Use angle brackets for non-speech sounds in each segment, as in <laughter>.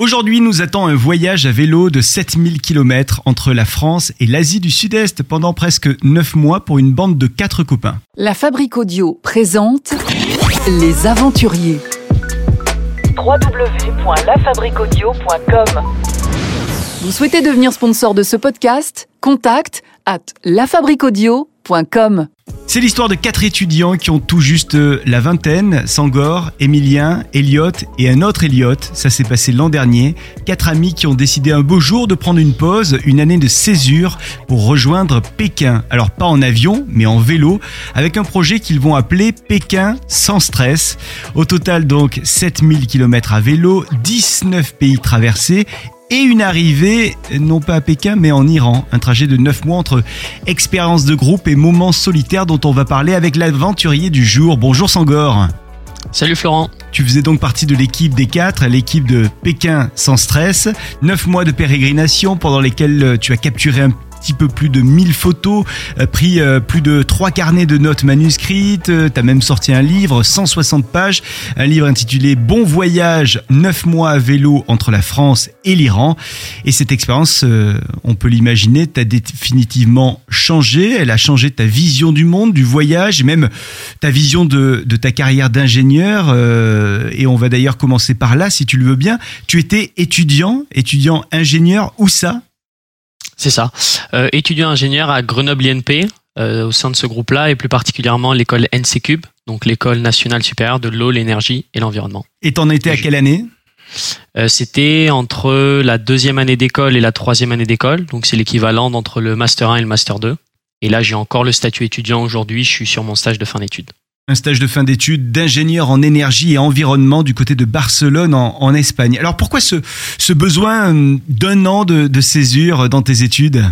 Aujourd'hui nous attend un voyage à vélo de 7000 km entre la France et l'Asie du Sud-Est pendant presque 9 mois pour une bande de 4 copains. La Fabrique Audio présente Les Aventuriers. www.lafabriquaudio.com Vous souhaitez devenir sponsor de ce podcast? Contact à lafabriquaudio.com. C'est l'histoire de quatre étudiants qui ont tout juste euh, la vingtaine, Sangor, Emilien, Elliot et un autre Elliot. Ça s'est passé l'an dernier. Quatre amis qui ont décidé un beau jour de prendre une pause, une année de césure pour rejoindre Pékin. Alors pas en avion, mais en vélo, avec un projet qu'ils vont appeler Pékin sans stress. Au total donc 7000 km à vélo, 19 pays traversés et une arrivée, non pas à Pékin, mais en Iran. Un trajet de 9 mois entre expérience de groupe et moments solitaires dont on va parler avec l'aventurier du jour. Bonjour Sangor. Salut Florent. Tu faisais donc partie de l'équipe des quatre, l'équipe de Pékin sans stress. 9 mois de pérégrination pendant lesquels tu as capturé un petit peu plus de 1000 photos, euh, pris euh, plus de 3 carnets de notes manuscrites, euh, t'as même sorti un livre, 160 pages, un livre intitulé Bon voyage, 9 mois à vélo entre la France et l'Iran. Et cette expérience, on peut l'imaginer, t'a définitivement changé, elle a changé ta vision du monde, du voyage, et même ta vision de, de ta carrière d'ingénieur. et on va d'ailleurs commencer par là, si tu le veux bien. Tu étais étudiant, étudiant ingénieur, où ça? C'est ça. Euh, étudiant ingénieur à Grenoble INP euh, au sein de ce groupe-là et plus particulièrement l'école NCCube, donc l'école nationale supérieure de l'eau, l'énergie et l'environnement. Et t'en étais à quelle année? Euh, C'était entre la deuxième année d'école et la troisième année d'école, donc c'est l'équivalent d'entre le master 1 et le master 2. Et là, j'ai encore le statut étudiant aujourd'hui. Je suis sur mon stage de fin d'études. Un stage de fin d'études d'ingénieur en énergie et environnement du côté de Barcelone en, Espagne. Alors pourquoi ce, besoin d'un an de, césure dans tes études?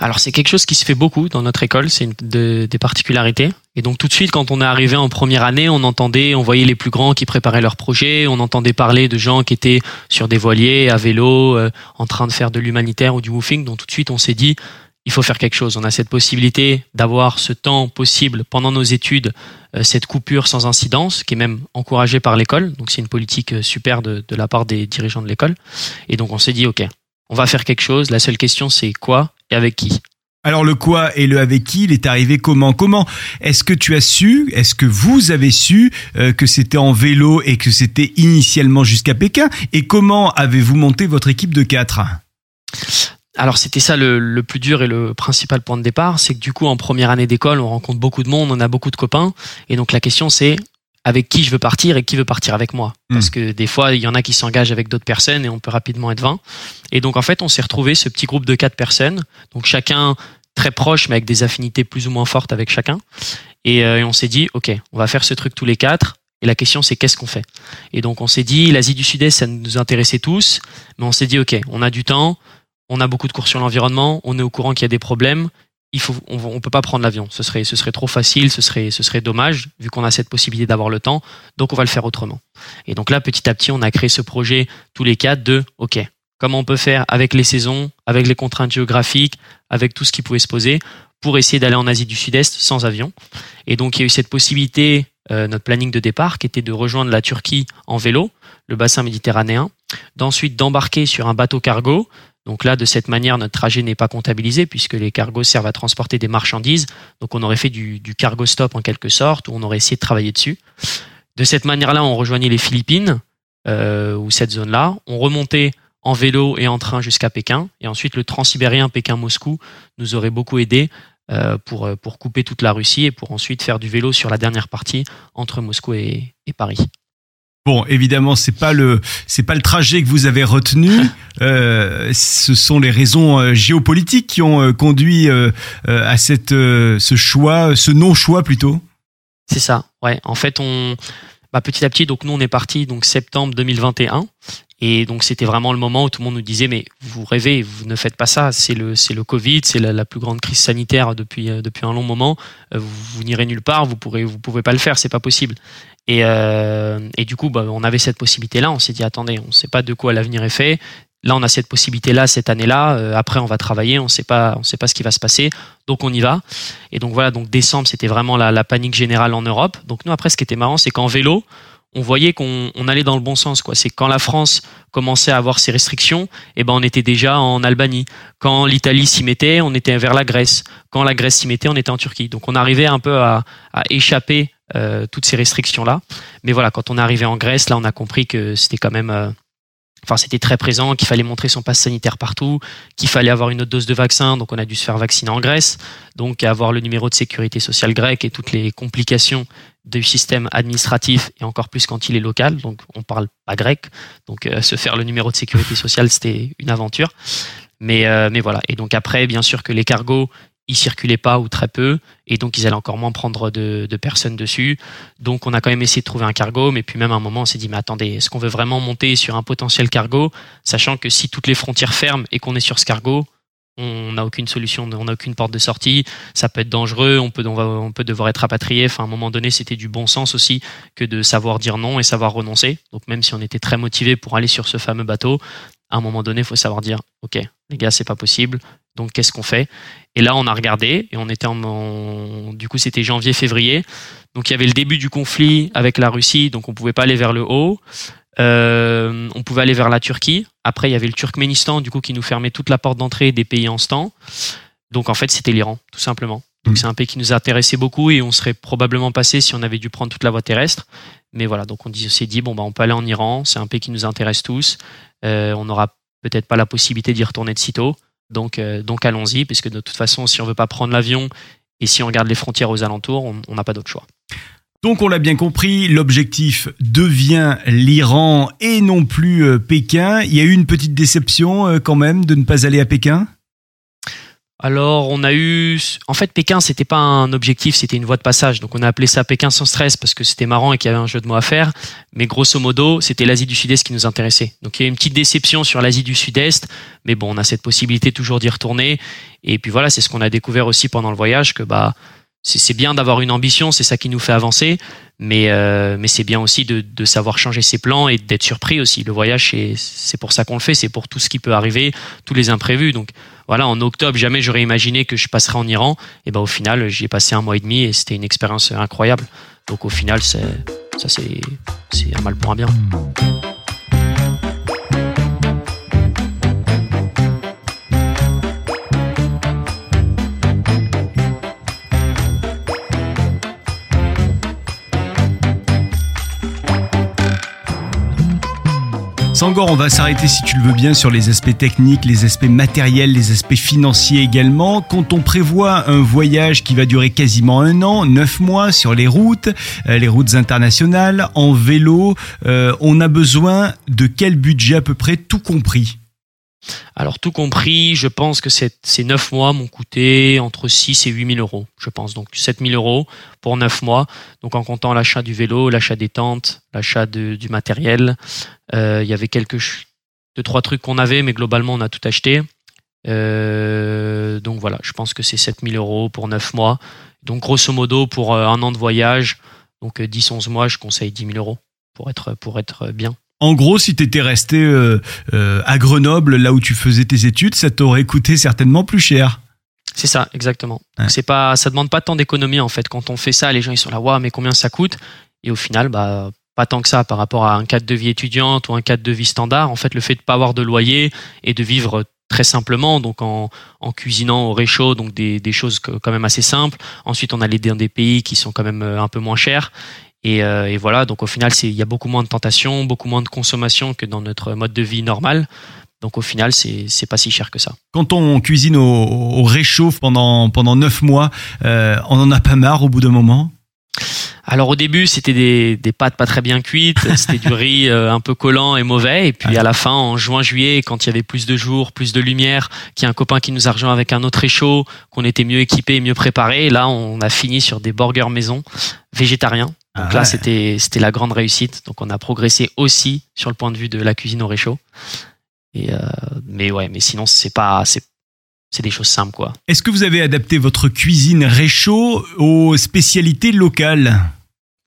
Alors c'est quelque chose qui se fait beaucoup dans notre école, c'est des particularités. Et donc tout de suite, quand on est arrivé en première année, on entendait, on voyait les plus grands qui préparaient leurs projets, on entendait parler de gens qui étaient sur des voiliers, à vélo, euh, en train de faire de l'humanitaire ou du woofing. Donc tout de suite, on s'est dit, il faut faire quelque chose. On a cette possibilité d'avoir ce temps possible pendant nos études, euh, cette coupure sans incidence, qui est même encouragée par l'école. Donc c'est une politique euh, super de, la part des dirigeants de l'école. Et donc on s'est dit, ok, on va faire quelque chose. La seule question, c'est quoi et avec qui? Alors le quoi et le avec qui, il est arrivé comment? Comment est-ce que tu as su, est-ce que vous avez su euh, que c'était en vélo et que c'était initialement jusqu'à Pékin? Et comment avez-vous monté votre équipe de quatre? Alors c'était ça le, le plus dur et le principal point de départ, c'est que du coup en première année d'école, on rencontre beaucoup de monde, on a beaucoup de copains, et donc la question c'est avec qui je veux partir et qui veut partir avec moi. Parce que des fois, il y en a qui s'engagent avec d'autres personnes et on peut rapidement être 20. Et donc en fait, on s'est retrouvé ce petit groupe de quatre personnes, donc chacun très proche mais avec des affinités plus ou moins fortes avec chacun. Et, euh, et on s'est dit, ok, on va faire ce truc tous les quatre. Et la question c'est qu'est-ce qu'on fait? Et donc on s'est dit, l'Asie du Sud-Est, ça nous intéressait tous, mais on s'est dit, ok, on a du temps, on a beaucoup de cours sur l'environnement, on est au courant qu'il y a des problèmes. On, on peut pas prendre l'avion. Ce serait, trop facile, ce serait, ce serait dommage vu qu'on a cette possibilité d'avoir le temps. Donc on va le faire autrement. Et donc là, petit à petit, on a créé ce projet tous les quatre de, ok, comment on peut faire avec les saisons, avec les contraintes géographiques, avec tout ce qui pouvait se poser pour essayer d'aller en Asie du Sud-Est sans avion. Et donc il y a eu cette possibilité, euh, notre planning de départ, qui était de rejoindre la Turquie en vélo, le bassin méditerranéen, d'ensuite d'embarquer sur un bateau cargo. Donc là, de cette manière, notre trajet n'est pas comptabilisé puisque les cargos servent à transporter des marchandises. Donc on aurait fait du, cargo stop en quelque sorte, où on aurait essayé de travailler dessus. De cette manière-là, on rejoignait les Philippines, euh, ou cette zone-là. On remontait en vélo et en train jusqu'à Pékin. Et ensuite, le transsibérien Pékin-Moscou nous aurait beaucoup aidé euh, pour, euh, pour couper toute la Russie et pour ensuite faire du vélo sur la dernière partie entre Moscou et Paris. Bon, évidemment, c'est pas le c'est pas le trajet que vous avez retenu. <laughs> Euh, ce sont les raisons euh, géopolitiques qui ont euh, conduit euh, à cette ce choix, ce non choix plutôt. C'est ça, ouais. En fait, on, bah, petit à petit, donc nous, on est parti donc septembre 2021. Et donc, c'était vraiment le moment où tout le monde nous disait, mais vous rêvez, vous ne faites pas ça. C'est le, c'est le Covid, c'est la, plus grande crise sanitaire depuis, euh, depuis un long moment. Euh, Vous, n'irez nulle part, vous pourrez, vous pouvez pas le faire, c'est pas possible. Et, euh, et du coup, bah, on avait cette possibilité-là. On s'est dit, attendez, on ne sait pas de quoi l'avenir est fait. Là, on a cette possibilité-là cette année-là. Euh, après, on va travailler. On sait pas, on sait pas ce qui va se passer. Donc, on y va. Et donc voilà. Donc décembre, c'était vraiment la panique générale en Europe. Donc nous, après, ce qui était marrant, c'est qu'en vélo, on voyait qu'on on allait dans le bon sens. quoi. C'est quand la France commençait à avoir ses restrictions, eh ben on était déjà en Albanie. Quand l'Italie s'y mettait, on était vers la Grèce. Quand la Grèce s'y mettait, on était en Turquie. Donc on arrivait un peu à, à échapper euh, toutes ces restrictions là. Mais voilà, quand on est arrivé en Grèce, là on a compris que c'était quand même euh, Enfin, c'était très présent, qu'il fallait montrer son passe sanitaire partout, qu'il fallait avoir une autre dose de vaccin, donc on a dû se faire vacciner en Grèce, donc avoir le numéro de sécurité sociale grec et toutes les complications du système administratif et encore plus quand il est local, donc on parle pas grec, donc euh, se faire le numéro de sécurité sociale c'était une aventure. Mais, euh, mais voilà. Et donc après, bien sûr que les cargos, ils circulaient pas ou très peu, et donc ils allaient encore moins prendre de, personnes dessus. Donc on a quand même essayé de trouver un cargo, mais puis même à un moment on s'est dit mais attendez, est-ce qu'on veut vraiment monter sur un potentiel cargo, sachant que si toutes les frontières ferment et qu'on est sur ce cargo, on n'a aucune solution, on n'a aucune porte de sortie, ça peut être dangereux, on peut, on, on peut devoir être rapatrié. Enfin, à un moment donné, c'était du bon sens aussi que de savoir dire non et savoir renoncer. Donc même si on était très motivé pour aller sur ce fameux bateau, à un moment donné, il faut savoir dire, ok, les gars, c'est pas possible. Donc qu'est-ce qu'on fait? Et là, on a regardé et on était en, du coup, c'était janvier-février. Donc il y avait le début du conflit avec la Russie, donc on pouvait pas aller vers le haut. Euh, on pouvait aller vers la Turquie. Après, il y avait le Turkménistan, du coup, qui nous fermait toute la porte d'entrée des pays en stand. Donc en fait, c'était l'Iran, tout simplement. Donc c'est un pays qui nous intéressait beaucoup et on serait probablement passé si on avait dû prendre toute la voie terrestre. Mais voilà, donc on s'est dit bon bah on peut aller en Iran, c'est un pays qui nous intéresse tous. Euh, on n'aura peut-être pas la possibilité d'y retourner de sitôt. Donc, euh, donc allons-y, puisque de toute façon, si on veut pas prendre l'avion et si on regarde les frontières aux alentours, on n'a pas d'autre choix. Donc on l'a bien compris, l'objectif devient l'Iran et non plus euh, Pékin. Il y a eu une petite déception euh, quand même de ne pas aller à Pékin? Alors, on a eu, en fait, Pékin, c'était pas un objectif, c'était une voie de passage. Donc, on a appelé ça Pékin sans stress parce que c'était marrant et qu'il y avait un jeu de mots à faire. Mais grosso modo, c'était l'Asie du Sud-Est qui nous intéressait. Donc, il y a une petite déception sur l'Asie du Sud-Est, mais bon, on a cette possibilité toujours d'y retourner. Et puis voilà, c'est ce qu'on a découvert aussi pendant le voyage que bah c'est bien d'avoir une ambition, c'est ça qui nous fait avancer, mais, euh, mais c'est bien aussi de, de, savoir changer ses plans et d'être surpris aussi. Le voyage, c'est pour ça qu'on le fait, c'est pour tout ce qui peut arriver, tous les imprévus. Donc voilà, en octobre, jamais j'aurais imaginé que je passerais en Iran. Et ben au final, j'y ai passé un mois et demi et c'était une expérience incroyable. Donc au final, c'est ça c'est un mal pour un bien. Sangor, on va s'arrêter si tu le veux bien sur les aspects techniques, les aspects matériels, les aspects financiers également. Quand on prévoit un voyage qui va durer quasiment un an, neuf mois sur les routes, euh, les routes internationales, en vélo, euh, on a besoin de quel budget à peu près, tout compris? Alors tout compris, je pense que ces neuf mois m'ont coûté entre 6 et 8 000 euros, je pense. Donc 7 000 euros pour neuf mois. Donc en comptant l'achat du vélo, l'achat des tentes, l'achat du matériel. Euh, il y avait quelques deux trois trucs qu'on avait, mais globalement on a tout acheté. Euh, donc voilà, je pense que c'est 7 000 euros pour neuf mois. Donc grosso modo pour euh, un an de voyage, donc 10-11 mois, je conseille 10 000 euros pour être bien. En gros, si tu étais resté euh, euh, à Grenoble, là où tu faisais tes études, ça t'aurait coûté certainement plus cher. C'est ça, exactement. Ouais. C'est pas, ça demande pas tant d'économie en fait. Quand on fait ça, les gens ils sont là, waouh, mais combien ça coûte? Et au final, bah pas tant que ça par rapport à un cadre de vie étudiante ou un cadre de vie standard. En fait, le fait de pas avoir de loyer et de vivre très simplement, donc en, en cuisinant au réchaud, donc des, des, choses quand même assez simples. Ensuite, on a les dans des pays qui sont quand même euh, un peu moins chers. Et, euh, et, voilà, donc au final, il y a beaucoup moins de tentations, beaucoup moins de consommation que dans notre mode de vie normal. Donc au final, c'est pas si cher que ça. Quand on cuisine au, au réchaud pendant pendant neuf mois, euh, on en a pas marre au bout d'un moment? Alors au début, c'était des, des pâtes pas très bien cuites, <laughs> c'était du riz euh, un peu collant et mauvais. Et puis à la fin, en juin-juillet, quand il y avait plus de jours, plus de lumière, qu'il y a un copain qui nous a rejoint avec un autre réchaud, qu'on était mieux équipé et mieux préparé, là on a fini sur des burgers maison végétariens. Donc ah là, ouais. c'était c'était la grande réussite. Donc on a progressé aussi sur le point de vue de la cuisine au réchaud. Et euh, mais ouais, mais sinon c'est pas c'est c'est des choses simples quoi. Est-ce que vous avez adapté votre cuisine réchaud aux spécialités locales?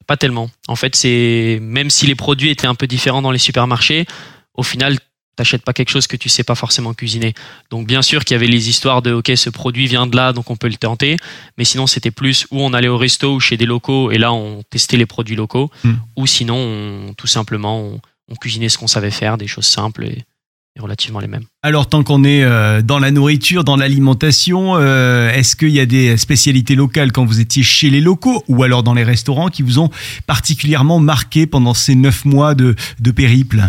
Pas tellement. En fait, c'est même si les produits étaient un peu différents dans les supermarchés, au final t'achètes pas quelque chose que tu sais pas forcément cuisiner. Donc bien sûr qu'il y avait les histoires de ok ce produit vient de là donc on peut le tenter, mais sinon c'était plus où on allait au resto ou chez des locaux et là on testait les produits locaux, Hmm. ou sinon on- tout simplement on, on cuisinait ce qu'on savait faire, des choses simples et, et relativement les mêmes. Alors tant qu'on est euh, dans la nourriture, dans l'alimentation, euh, est-ce qu'il y a des spécialités locales quand vous étiez chez les locaux ou alors dans les restaurants qui vous ont particulièrement marqué pendant ces neuf mois de, de périple?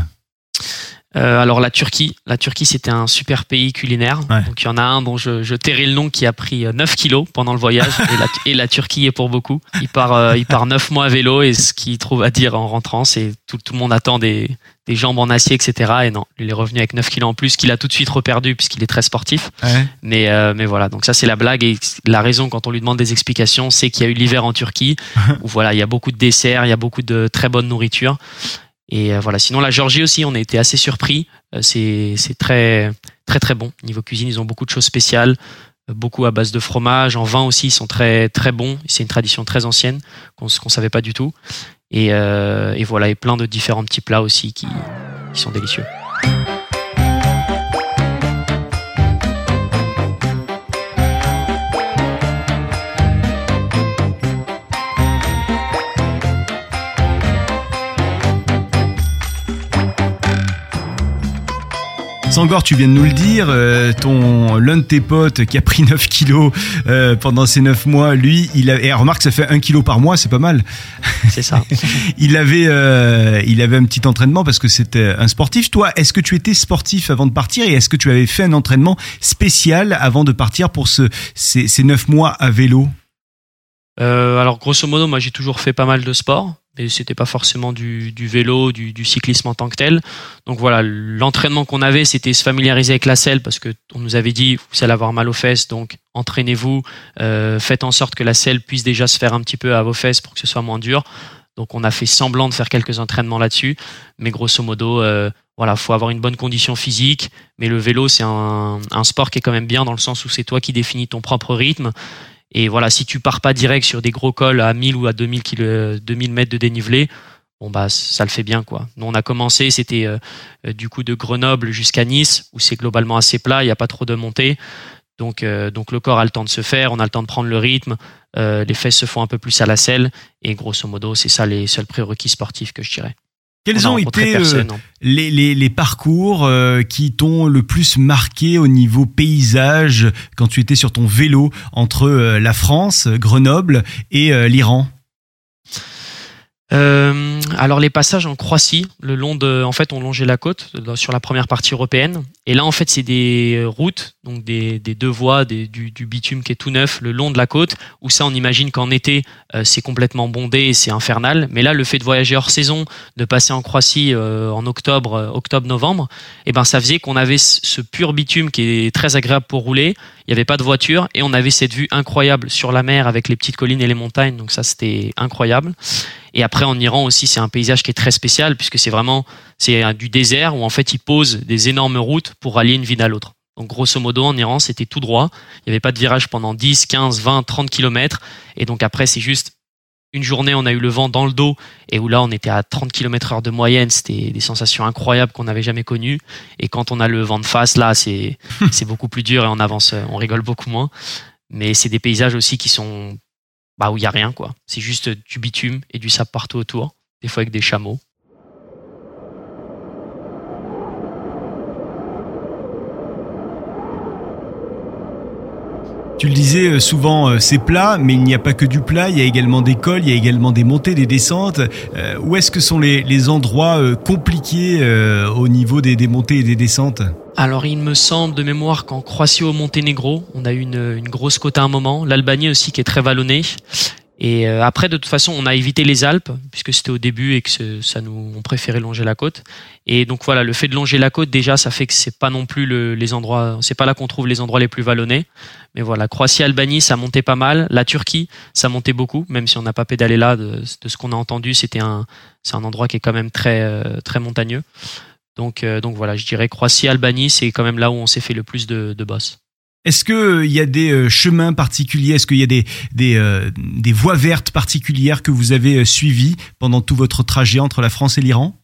Euh, alors la Turquie, la Turquie c'était un super pays culinaire. Ouais. Donc il y en a un dont je, je tairai le nom qui a pris euh, 9 kilos pendant le voyage et, la, et la Turquie est pour beaucoup. Il part, euh, il part 9 mois à vélo et ce qu'il trouve à dire en rentrant c'est tout, tout le monde attend des, des jambes en acier etc. Et non, il est revenu avec 9 kilos en plus qu'il a tout de suite reperdu puisqu'il est très sportif. Mais, euh, mais voilà, donc ça c'est la blague et la raison quand on lui demande des explications, c'est qu'il y a eu l'hiver en Turquie <laughs> où voilà, il y a beaucoup de desserts, il y a beaucoup de très bonne nourriture. Et euh, voilà, sinon la Géorgie aussi, on a été assez surpris. Euh, c'est très très très bon niveau cuisine. Ils ont beaucoup de choses spéciales, euh, beaucoup à base de fromage. En vin aussi, ils sont très très bons. C'est une tradition très ancienne qu'on qu'on savait pas du tout. Et, voilà, et plein de différents petits plats aussi qui sont délicieux. Sangor, tu viens de nous le dire, euh, ton l'un de tes potes qui a pris 9 kilos euh, pendant ces 9 mois, lui, il a, et remarque, ça fait 1 kilo par mois, c'est pas mal. C'est ça. <laughs> Il avait, euh, il avait un petit entraînement parce que c'était un sportif. Toi, est-ce que tu étais sportif avant de partir et est-ce que tu avais fait un entraînement spécial avant de partir pour ce, ces, ces 9 mois à vélo? Euh, alors grosso modo, moi j'ai toujours fait pas mal de sport, mais c'était pas forcément du, du vélo, du, du cyclisme en tant que tel. Donc voilà, l'entraînement qu'on avait, c'était se familiariser avec la selle parce que on nous avait dit vous allez avoir mal aux fesses, donc entraînez-vous, euh, faites en sorte que la selle puisse déjà se faire un petit peu à vos fesses pour que ce soit moins dur. Donc on a fait semblant de faire quelques entraînements là-dessus, mais grosso modo, euh, voilà, faut avoir une bonne condition physique. Mais le vélo, c'est un, un sport qui est quand même bien dans le sens où c'est toi qui définis ton propre rythme. Et voilà, si tu pars pas direct sur des gros cols à 1000 ou à 2000, kilo- 2000 mètres de dénivelé, bon bah ça le fait bien quoi. Nous on a commencé, c'était euh, euh, du coup de Grenoble jusqu'à Nice où c'est globalement assez plat, il n'y a pas trop de montée. Donc euh, donc le corps a le temps de se faire, on a le temps de prendre le rythme, les fesses se font un peu plus à la selle et grosso modo c'est ça les seuls prérequis sportifs que je dirais. Quels On ont été euh, les, les, les parcours euh, qui t'ont le plus marqué au niveau paysage quand tu étais sur ton vélo entre euh, la France, Grenoble et l'Iran? Alors les passages en Croatie, le long de, en fait, on longeait la côte sur la première partie européenne. Et là, en fait, c'est des routes, donc des, des deux voies, des, du, du bitume qui est tout neuf le long de la côte. Où ça, on imagine qu'en été, euh, c'est complètement bondé et c'est infernal. Mais là, le fait de voyager hors saison, de passer en Croatie euh, en octobre, euh, octobre-novembre, et ben, ça faisait qu'on avait ce ce pur bitume qui est très agréable pour rouler. Il n'y avait pas de voiture et on avait cette vue incroyable sur la mer avec les petites collines et les montagnes. Donc ça, c'était incroyable. Et après, en Iran aussi, c'est un paysage qui est très spécial puisque c'est vraiment c'est euh, du désert où en fait ils posent des énormes routes pour rallier une ville à l'autre. Donc grosso modo, en Iran, c'était tout droit. Il n'y avait pas de virage pendant 10, 15, 20, 30 kilomètres. Et donc après, c'est juste une journée, on a eu le vent dans le dos et où là, on était à 30 km heure de moyenne. C'était des sensations incroyables qu'on n'avait jamais connues. Et quand on a le vent de face, là, <laughs> c'est beaucoup plus dur et on avance, euh, on rigole beaucoup moins. Mais c'est des paysages aussi qui sont bah, où il y a rien quoi. C'est juste du bitume et du sable partout autour, des fois avec des chameaux. Tu le disais euh, souvent, euh, c'est plat, mais il n'y a pas que du plat, il y a également des cols, il y a également des montées, des descentes. Euh, où est-ce que sont les, endroits euh, compliqués au niveau des, des montées et des descentes? Alors il me semble de mémoire qu'en Croatie au Monténégro, on a eu une, une grosse côte à un moment. L'Albanie aussi qui est très vallonnée. Et euh, après, de toute façon, on a évité les Alpes puisque c'était au début et que ça nous, on préférait longer la côte. Et donc voilà, le fait de longer la côte déjà, ça fait que c'est pas non plus le- les endroits, c'est pas là qu'on trouve les endroits les plus vallonnés. Mais voilà, Croatie, Albanie, ça montait pas mal. La Turquie, ça montait beaucoup, même si on n'a pas pédalé là. De, ce qu'on a entendu, c'était un, c'est un endroit qui est quand même très, euh, très montagneux. Donc, euh, donc voilà, je dirais Croatie, Albanie, c'est quand même là où on s'est fait le plus de, de boss. Est-ce que il y a des euh, chemins particuliers? Est-ce qu'il y a des, des, euh, des voies vertes particulières que vous avez euh, suivies pendant tout votre trajet entre la France et l'Iran?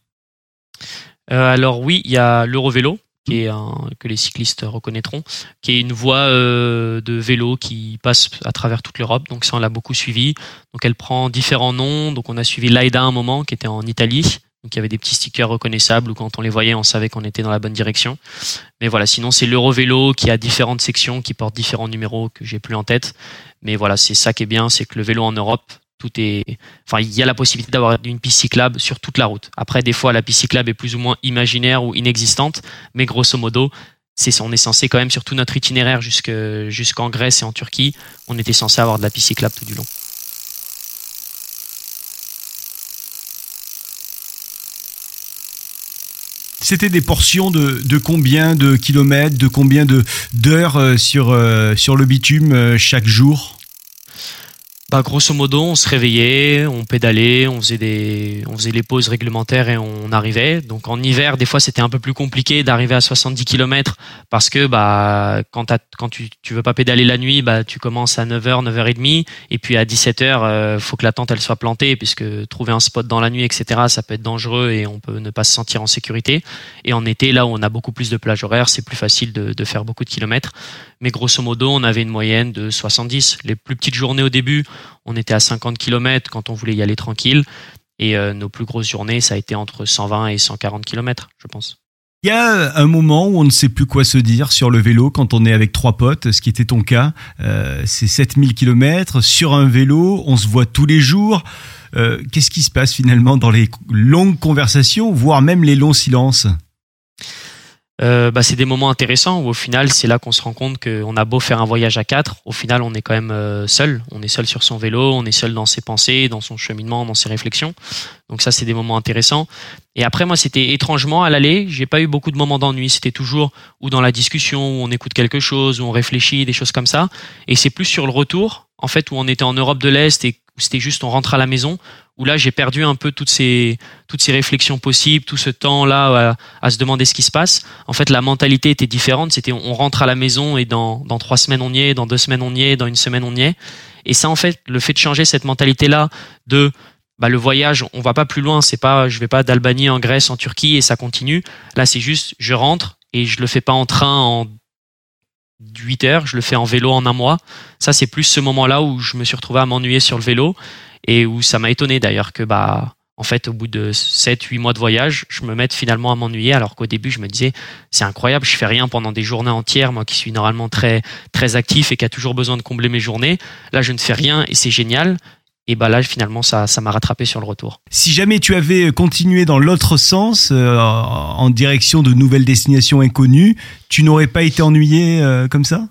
Euh, alors oui, il y a l'Eurovélo, qui est un, que les cyclistes reconnaîtront, qui est une voie euh, de vélo qui passe à travers toute l'Europe. Donc ça, on l'a beaucoup suivi. Donc elle prend différents noms. Donc on a suivi l'Aida un moment, qui était en Italie. Donc il y avait des petits stickers reconnaissables où quand on les voyait, on savait qu'on était dans la bonne direction. Mais voilà, sinon c'est l'Eurovélo qui a différentes sections, qui portent différents numéros que j'ai plus en tête. Mais voilà, c'est ça qui est bien, c'est que le vélo en Europe, tout est, enfin, il y a la possibilité d'avoir une piste cyclable sur toute la route. Après, des fois, la piste cyclable est plus ou moins imaginaire ou inexistante, mais grosso modo, c'est, on est censé quand même sur tout notre itinéraire jusqu'en Grèce et en Turquie, on était censé avoir de la piste cyclable tout du long. C'était des portions de, de, combien de kilomètres, de combien de d'heures euh, sur euh, sur le bitume euh, chaque jour? Bah, grosso modo, on se réveillait, on pédalait, on faisait des, on faisait les pauses réglementaires et on arrivait. Donc en hiver, des fois, c'était un peu plus compliqué d'arriver à 70 km parce que bah quand, quand tu, veux pas pédaler la nuit, bah tu commences à 9h, 9h30 et puis à 17h, euh, faut que la tente elle soit plantée puisque trouver un spot dans la nuit, etc. Ça peut être dangereux et on peut ne pas se sentir en sécurité. Et en été, là où on a beaucoup plus de plages horaires, c'est plus facile de, de faire beaucoup de kilomètres. Mais grosso modo, on avait une moyenne de 70. Les plus petites journées au début, on était à 50 km quand on voulait y aller tranquille. Et euh, nos plus grosses journées, ça a été entre 120 et 140 km, je pense. Il y a un moment où on ne sait plus quoi se dire sur le vélo quand on est avec trois potes, ce qui était ton cas. Euh, c'est 7000 km sur un vélo, on se voit tous les jours. Euh, qu'est-ce qui se passe finalement dans les longues conversations, voire même les longs silences? Euh, bah, c'est des moments intéressants où au final c'est là qu'on se rend compte qu'on a beau faire un voyage à quatre, au final on est quand même euh, seul, on est seul sur son vélo, on est seul dans ses pensées, dans son cheminement, dans ses réflexions. Donc ça c'est des moments intéressants. Et après moi c'était étrangement à l'aller, j'ai pas eu beaucoup de moments d'ennui, c'était toujours ou dans la discussion où on écoute quelque chose, où on réfléchit, des choses comme ça. Et c'est plus sur le retour en fait où on était en Europe de l'Est et c'était juste on rentre à la maison où là j'ai perdu un peu toutes ces toutes ces réflexions possibles, tout ce temps là à, se demander ce qui se passe. En fait, la mentalité était différente. C'était on rentre à la maison et dans dans trois semaines on y est, dans deux semaines on y est, dans une semaine on y est. Et ça, en fait, le fait de changer cette mentalité là de bah, le voyage, on va pas plus loin. C'est pas je vais pas d'Albanie en Grèce, en Turquie et ça continue. Là, c'est juste je rentre et je le fais pas en train en 8 heures, je le fais en vélo en un mois. Ça, c'est plus ce moment-là où je me suis retrouvé à m'ennuyer sur le vélo et où ça m'a étonné d'ailleurs que bah en fait au bout de 7 8 mois de voyage, je me mette finalement à m'ennuyer alors qu'au début je me disais c'est incroyable, je fais rien pendant des journées entières moi qui suis normalement très très actif et qui a toujours besoin de combler mes journées. Là, je ne fais rien et c'est génial. Et bah là, finalement, ça, ça m'a rattrapé sur le retour. Si jamais tu avais continué dans l'autre sens, euh, en direction de nouvelles destinations inconnues, tu n'aurais pas été ennuyé euh, comme ça?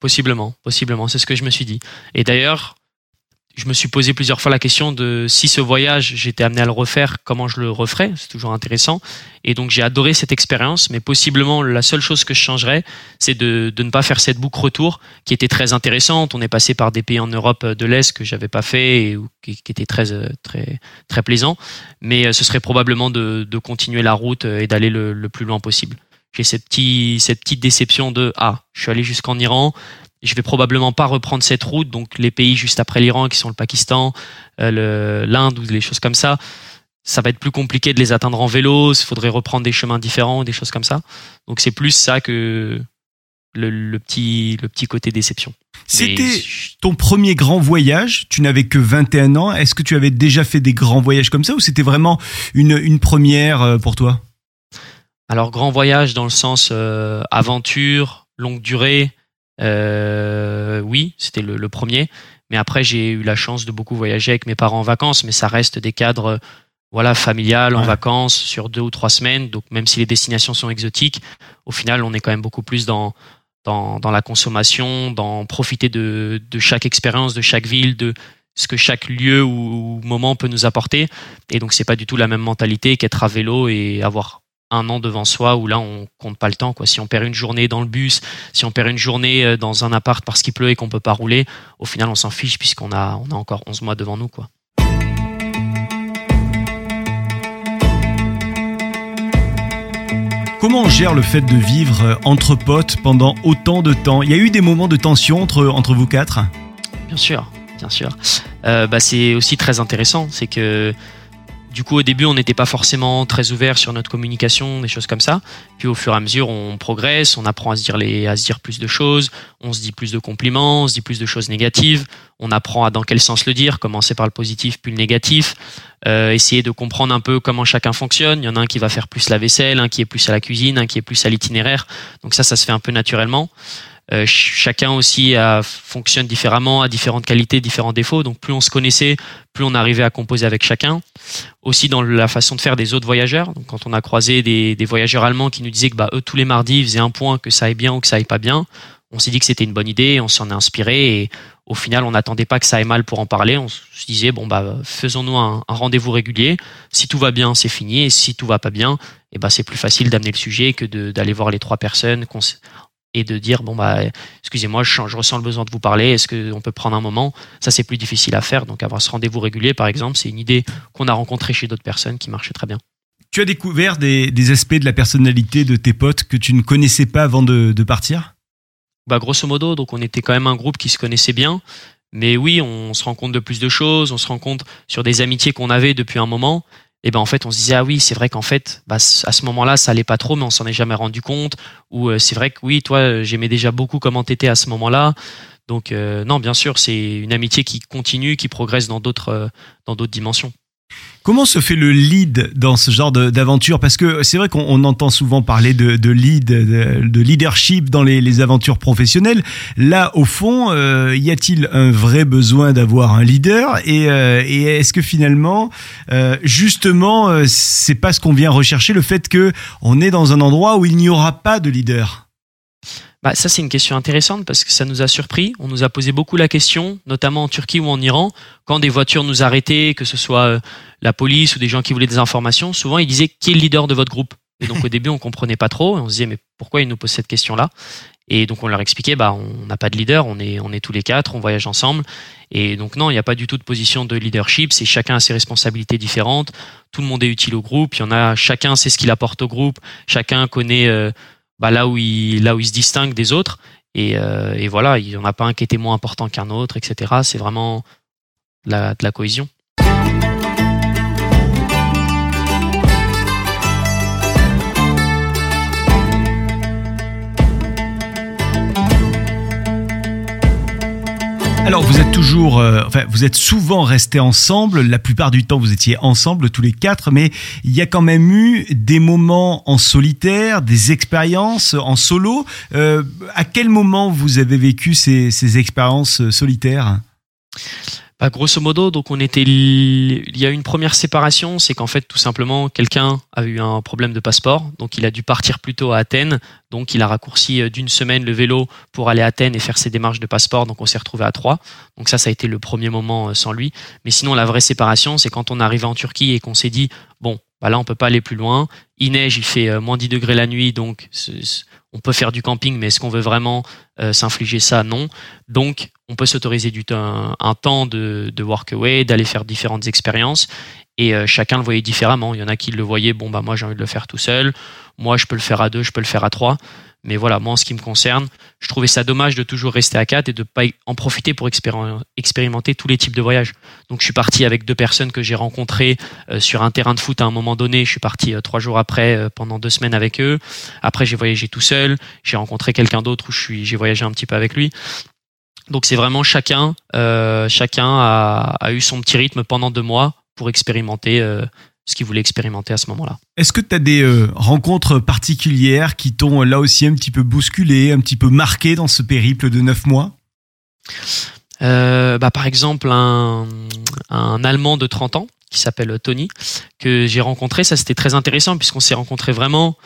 Possiblement, possiblement. C'est ce que je me suis dit. Et d'ailleurs, je me suis posé plusieurs fois la question de si ce voyage, j'étais amené à le refaire, comment je le referais? C'est toujours intéressant. Et donc, j'ai adoré cette expérience, mais possiblement, la seule chose que je changerais, c'est de, de, ne pas faire cette boucle retour, qui était très intéressante. On est passé par des pays en Europe de l'Est que j'avais pas fait et qui, était très, très, très plaisant. Mais euh, ce serait probablement de, de continuer la route et d'aller le, le plus loin possible j'ai cette, cette petite déception de ah, je suis allé jusqu'en Iran, je vais probablement pas reprendre cette route, donc les pays juste après l'Iran, qui sont le Pakistan, euh, l'Inde ou des choses comme ça, ça va être plus compliqué de les atteindre en vélo. Il faudrait reprendre des chemins différents, des choses comme ça. Donc c'est plus ça que le, petit, le petit côté déception. C'était ton premier grand voyage. Tu n'avais que 21 ans. Est-ce que tu avais déjà fait des grands voyages comme ça ou c'était vraiment une, une première euh, pour toi? Alors grand voyage dans le sens euh, aventure, longue durée. Euh, oui, c'était le, premier. Mais après, j'ai eu la chance de beaucoup voyager avec mes parents en vacances, mais ça reste des cadres, voilà, familiales, en vacances, sur deux ou trois semaines. Donc, même si les destinations sont exotiques, au final, on est quand même beaucoup plus dans, dans, dans la consommation, dans profiter de, de chaque expérience, de chaque ville, de ce que chaque lieu ou, ou moment peut nous apporter. Et donc, c'est pas du tout la même mentalité qu'être à vélo et avoir un an devant soi où là on compte pas le temps quoi. Si on perd une journée dans le bus, si on perd une journée euh, dans un appart parce qu'il pleut et qu'on peut pas rouler, au final on s'en fiche puisqu'on a on a encore 11 mois devant nous quoi. Comment on gère le fait de vivre euh, entre potes pendant autant de temps? Il y a eu des moments de tension entre, entre vous quatre? Bien sûr, bien sûr. Euh, bah, c'est aussi très intéressant. C'est que du coup, au début, on n'était pas forcément très ouvert sur notre communication, des choses comme ça. Puis au fur et à mesure, on progresse, on apprend à se dire plus de choses, on se dit plus de compliments, on se dit plus de choses négatives, on apprend à dans quel sens le dire, commencer par le positif puis le négatif, euh, essayer de comprendre un peu comment chacun fonctionne. Il y en a un qui va faire plus la vaisselle, un qui est plus à la cuisine, un qui est plus à l'itinéraire. Donc ça, ça se fait un peu naturellement. Euh, chacun aussi a, fonctionne différemment, a différentes qualités, différents défauts. Donc plus on se connaissait, plus on arrivait à composer avec chacun. Aussi dans la façon de faire des autres voyageurs. Donc quand on a croisé des, des voyageurs allemands qui nous disaient que bah, eux tous les mardis ils faisaient un point que ça aille bien ou que ça aille pas bien, on s'est dit que c'était une bonne idée, on s'en est inspiré et au final on n'attendait pas que ça aille mal pour en parler. On se disait bon bah faisons-nous un, un rendez-vous régulier. Si tout va bien, c'est fini. Et si tout va pas bien, eh bah c'est plus facile d'amener le sujet que d'aller voir les trois personnes et de dire bon bah excusez-moi je, je, ressens le besoin de vous parler est-ce qu'on peut prendre un moment? Ça c'est plus difficile à faire. Donc avoir ce rendez-vous régulier par exemple c'est une idée qu'on a rencontrée chez d'autres personnes qui marchait très bien. Tu as découvert des, des, aspects de la personnalité de tes potes que tu ne connaissais pas avant de, de partir? Bah grosso modo donc on était quand même un groupe qui se connaissait bien. Mais oui on se rend compte de plus de choses on se rend compte sur des amitiés qu'on avait depuis un moment et ben en fait on se disait ah oui c'est vrai qu'en fait bah, à ce moment-là ça allait pas trop mais on s'en est jamais rendu compte. Ou euh, c'est vrai que oui toi j'aimais déjà beaucoup comment t'étais à ce moment-là. Donc euh, non bien sûr c'est une amitié qui continue qui progresse dans d'autres euh, dans d'autres dimensions Comment se fait le lead dans ce genre d'aventure? Parce que c'est vrai qu'on entend souvent parler de, lead, de, leadership dans les, aventures professionnelles. Là, au fond, euh, y a-t-il un vrai besoin d'avoir un leader? Et, euh, est-ce que finalement, euh, justement, c'est pas ce qu'on vient rechercher, le fait que on est dans un endroit où il n'y aura pas de leader? Bah, ça, c'est une question intéressante parce que ça nous a surpris. On nous a posé beaucoup la question, notamment en Turquie ou en Iran, quand des voitures nous arrêtaient, que ce soit euh, la police ou des gens qui voulaient des informations. Souvent, ils disaient qui est le leader de votre groupe? Et donc, <laughs> au début, on comprenait pas trop. on se disait mais pourquoi ils nous posent cette question-là? Et donc, on leur expliquait bah, on n'a pas de leader. On est, on est tous les quatre, on voyage ensemble. Et donc, non, il n'y a pas du tout de position de leadership. C'est chacun a ses responsabilités différentes. Tout le monde est utile au groupe. Il y en a chacun sait ce qu'il apporte au groupe. Chacun connaît euh, bah, là où il là où il se distingue des autres. Et, euh, et voilà il n'y en a pas un qui était moins important qu'un autre etc c'est vraiment la, de la cohésion Alors vous êtes toujours, euh, enfin vous êtes souvent restés ensemble. La plupart du temps vous étiez ensemble tous les quatre, mais il y a quand même eu des moments en solitaire, des expériences en solo. Euh, à quel moment vous avez vécu ces, ces expériences solitaires? Bah, grosso modo, donc on était, il y a eu une première séparation, c'est qu'en fait tout simplement quelqu'un a eu un problème de passeport, donc il a dû partir plutôt à Athènes, donc il a raccourci euh, d'une semaine le vélo pour aller à Athènes et faire ses démarches de passeport, donc on s'est retrouvé à trois. Donc ça, ça a été le premier moment euh, sans lui. Mais sinon, la vraie séparation, c'est quand on est arrivé en Turquie et qu'on s'est dit bon, bah là on peut pas aller plus loin. Il neige, il fait euh, moins 10 degrés la nuit, donc on peut faire du camping, mais est-ce qu'on veut vraiment s'infliger ça? Non. Donc on peut s'autoriser du temps, un temps de, de workaway, d'aller faire différentes expériences. Et euh, chacun le voyait différemment. Il y en a qui le voyaient, bon bah moi j'ai envie de le faire tout seul. Moi je peux le faire à deux, je peux le faire à trois. Mais voilà, moi en ce qui me concerne, je trouvais ça dommage de toujours rester à quatre et de pas en profiter pour expérimenter tous les types de voyages. Donc je suis parti avec deux personnes que j'ai rencontrées euh, sur un terrain de foot à un moment donné. Je suis parti euh, trois jours après pendant deux semaines avec eux. Après j'ai voyagé tout seul. J'ai rencontré quelqu'un d'autre où j'ai voyagé un petit peu avec lui. Donc c'est vraiment chacun, euh, chacun a, a, eu son petit rythme pendant deux mois pour expérimenter euh, ce qu'il voulait expérimenter à ce moment-là. Est-ce que tu as des euh, rencontres particulières qui t'ont là aussi un petit peu bousculé, un petit peu marqué dans ce périple de neuf mois? Bah, Par exemple, un, un Allemand de 30 ans qui s'appelle Tony, que j'ai rencontré. Ça, c'était très intéressant puisqu'on s'est rencontré vraiment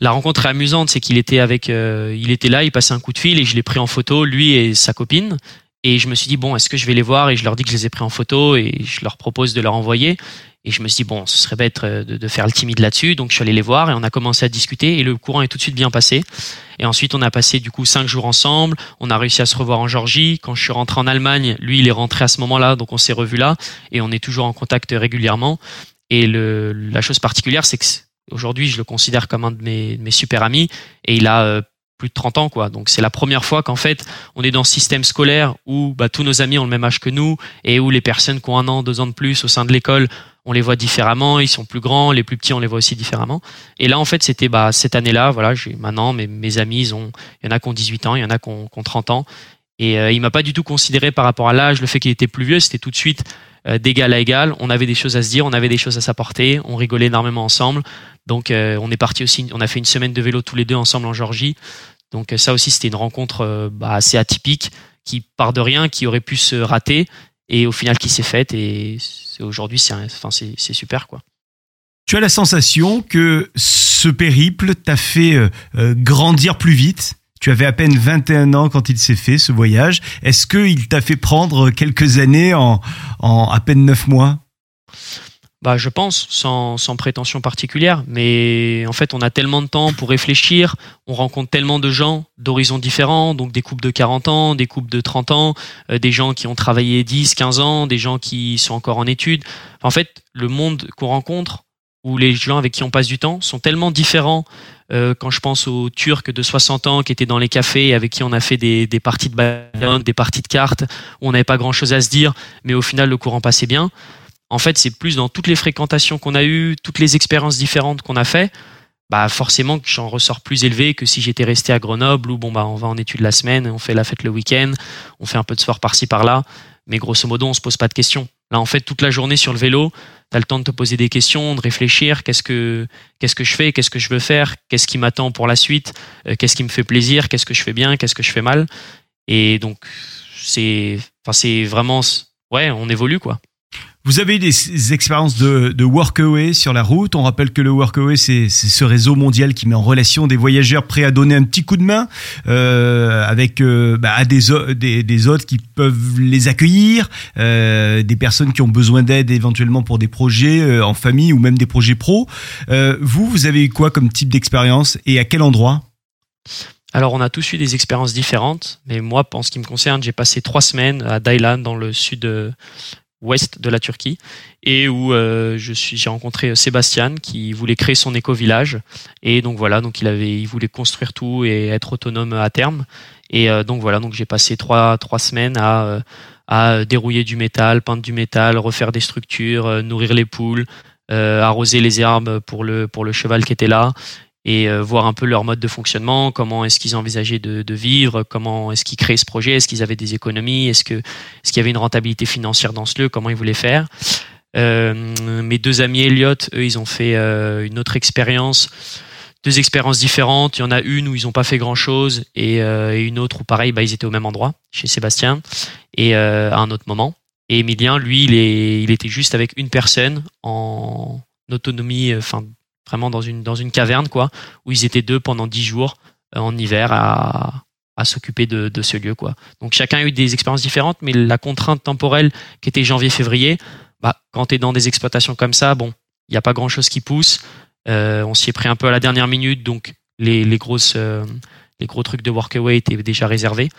la rencontre est amusante, c'est qu'il était avec, euh, il était là, il passait un coup de fil et je l'ai pris en photo, lui et sa copine. Et je me suis dit bon, est-ce que je vais les voir? Et je leur dis que je les ai pris en photo et je leur propose de leur envoyer. Et je me suis dit bon, ce serait bête euh, de, faire le timide là-dessus. Donc je suis allé les voir et on a commencé à discuter et le courant est tout de suite bien passé. Et ensuite on a passé du coup cinq jours ensemble. On a réussi à se revoir en Georgie. Quand je suis rentré en Allemagne, lui il est rentré à ce moment-là, donc on s'est revu là et on est toujours en contact régulièrement. Et le, la chose particulière, c'est que Aujourd'hui, je le considère comme un de mes, mes super amis et il a euh, plus de 30 ans quoi. Donc c'est la première fois qu'en fait, on est dans ce système scolaire où bah, tous nos amis ont le même âge que nous et où les personnes qui ont un an, deux ans de plus au sein de l'école on les voit différemment, ils sont plus grands, les plus petits on les voit aussi différemment. Et là en fait c'était bah cette année-là, voilà, j'ai maintenant mes, mes amis, ils ont, il y en a qui ont 18 ans, il y en a qui ont, qui ont 30 ans, et euh, il m'a pas du tout considéré par rapport à l'âge, le fait qu'il était plus vieux, c'était tout de suite d'égal à égal. On avait des choses à se dire, on avait des choses à s'apporter, on rigolait énormément ensemble. Donc euh, on est parti aussi, on a fait une semaine de vélo tous les deux ensemble en Georgie. Donc euh, ça aussi c'était une rencontre euh, bah, assez atypique qui part de rien, qui aurait pu se rater et au final qui s'est faite et aujourd'hui c'est enfin c'est super quoi. Tu as la sensation que ce périple t'a fait euh, euh, grandir plus vite? Tu avais à peine 21 ans quand il s'est fait, ce voyage. Est-ce qu'il t'a fait prendre quelques années en, en à peine 9 mois? Bah, je pense, sans, sans prétention particulière, mais en fait, on a tellement de temps pour réfléchir, on rencontre tellement de gens d'horizons différents, donc des couples de 40 ans, des couples de 30 ans, euh, des gens qui ont travaillé 10, 15 ans, des gens qui sont encore en études. En fait, le monde qu'on rencontre, ou les gens avec qui on passe du temps, sont tellement différents. Euh, quand je pense aux Turcs de 60 ans qui étaient dans les cafés, et avec qui on a fait des, des parties de ballon, des parties de cartes, où on n'avait pas grand-chose à se dire, mais au final, le courant passait bien en fait, c'est plus dans toutes les fréquentations qu'on a eues, toutes les expériences différentes qu'on a fait, bah forcément que j'en ressors plus élevé que si j'étais resté à Grenoble où bon bah on va en études la semaine, on fait la fête le week-end, on fait un peu de sport par-ci par-là, mais grosso modo on se pose pas de questions. Là en fait toute la journée sur le vélo, tu as le temps de te poser des questions, de réfléchir, qu'est-ce que je fais, qu'est-ce que je veux faire, qu'est-ce qui m'attend pour la suite, euh, qu'est-ce qui me fait plaisir, qu'est-ce que je fais bien, qu'est-ce que je fais mal? Et donc c'est c'est vraiment ouais, on évolue quoi. Vous avez eu des expériences de, de workaway sur la route. On rappelle que le workaway, c'est ce réseau mondial qui met en relation des voyageurs prêts à donner un petit coup de main euh, avec euh, bah, à des, des, des, autres qui peuvent les accueillir, euh, des personnes qui ont besoin d'aide éventuellement pour des projets euh, en famille ou même des projets pro. Euh, vous, vous avez eu quoi comme type d'expérience et à quel endroit? Alors, on a tous eu des expériences différentes, mais moi, en ce qui me concerne, j'ai passé trois semaines à Daylan, dans le sud ouest de la Turquie et où euh, j'ai rencontré Sébastien qui voulait créer son éco-village. Et donc voilà donc il avait il voulait construire tout et être autonome à terme. Et euh, donc voilà donc j'ai passé trois trois semaines à euh, à dérouiller du métal peindre du métal refaire des structures euh, nourrir les poules euh, arroser les herbes pour le pour le cheval qui était là et euh, voir un peu leur mode de fonctionnement, comment est-ce qu'ils envisageaient de, de, vivre, comment est-ce qu'ils créaient ce projet, est-ce qu'ils avaient des économies, est-ce que est-ce qu'il y avait une rentabilité financière dans ce lieu, comment ils voulaient faire. Euh, mes deux amis Elliot, eux, ils ont fait euh, une autre expérience, deux expériences différentes. Il y en a une où ils n'ont pas fait grand-chose et, euh, et, une autre où pareil, bah, ils étaient au même endroit, chez Sébastien, et euh, à un autre moment. Et Emilien, lui, il, est, il était juste avec une personne en autonomie, enfin vraiment dans une dans une caverne quoi où ils étaient deux pendant dix jours euh, en hiver à à s'occuper de, ce lieu quoi. Donc chacun a eu des expériences différentes mais la contrainte temporelle qui était janvier février bah quand tu es dans des exploitations comme ça bon il n'y a pas grand chose qui pousse. Euh, on s'y est pris un peu à la dernière minute donc les les grosses euh, les gros trucs de workaway étaient déjà réservés.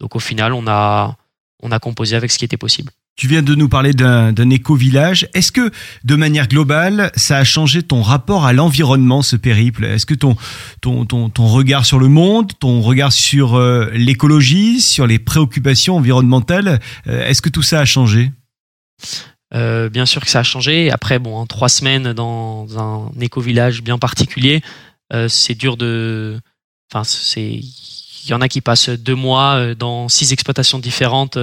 Donc au final on a on a composé avec ce qui était possible tu viens de nous parler d'un éco-village. Est-ce que, de manière globale, ça a changé ton rapport à l'environnement, ce périple? Est-ce que ton, regard sur le monde, ton regard sur euh, l'écologie, sur les préoccupations environnementales, euh, est-ce que tout ça a changé? Euh, bien sûr que ça a changé. Après, bon, en trois semaines dans un éco-village bien particulier, c'est dur de. Enfin, c'est. Il y en a qui passent deux mois dans six exploitations différentes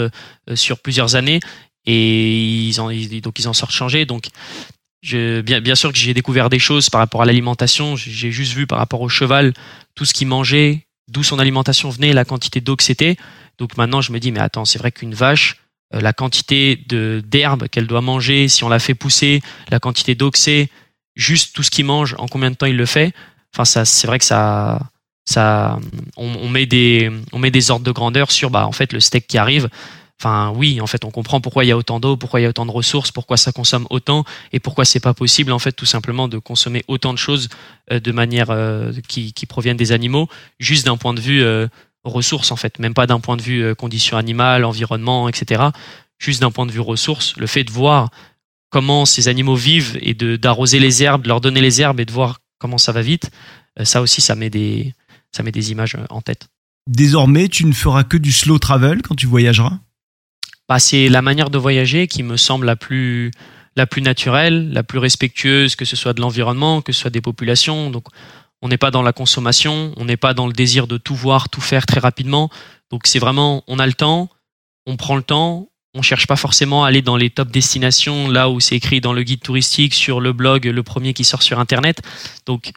sur plusieurs années et ils en, donc ils en sortent changés. Donc, bien, sûr que j'ai découvert des choses par rapport à l'alimentation. J'ai juste vu par rapport au cheval tout ce qu'il mangeait, d'où son alimentation venait, la quantité d'eau que c'était. Donc maintenant, je me dis, mais attends, c'est vrai qu'une vache, euh, la quantité d'herbe qu'elle doit manger, si on la fait pousser, la quantité d'eau que c'est, juste tout ce qu'il mange, en combien de temps il le fait? Enfin, c'est vrai que ça, ça, on, on, met des, on met des ordres de grandeur sur, bah, en fait, le steak qui arrive. Enfin, oui, en fait, on comprend pourquoi il y a autant d'eau, pourquoi il y a autant de ressources, pourquoi ça consomme autant, et pourquoi c'est pas possible, en fait, tout simplement, de consommer autant de choses euh, de manière euh, qui, proviennent des animaux, juste d'un point de vue euh, ressources, en fait, même pas d'un point de vue conditions animales, environnement, etc. Juste d'un point de vue ressources, le fait de voir comment ces animaux vivent et d'arroser les herbes, de leur donner les herbes et de voir comment ça va vite, ça aussi, ça met des, ça met des images en tête. Désormais, tu ne feras que du slow travel quand tu voyageras? Bah, c'est la manière de voyager qui me semble la plus la plus naturelle, la plus respectueuse, que ce soit de l'environnement, que ce soit des populations. Donc, on n'est pas dans la consommation, on n'est pas dans le désir de tout voir, tout faire très rapidement. Donc, c'est vraiment, on a le temps, on prend le temps, on cherche pas forcément à aller dans les top destinations, là où c'est écrit dans le guide touristique, sur le blog, le premier qui sort sur Internet. Donc,